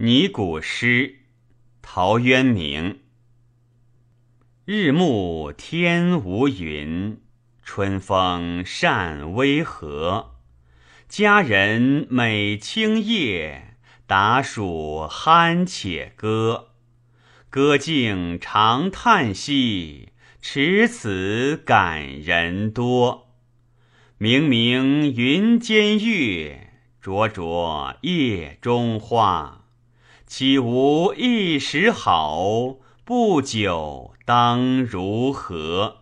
拟古诗，陶渊明。日暮天无云，春风善微和。佳人美清夜，达暑酣且歌。歌尽长叹息，持此感人多。明明云间月，灼灼夜中花。岂无一时好？不久当如何？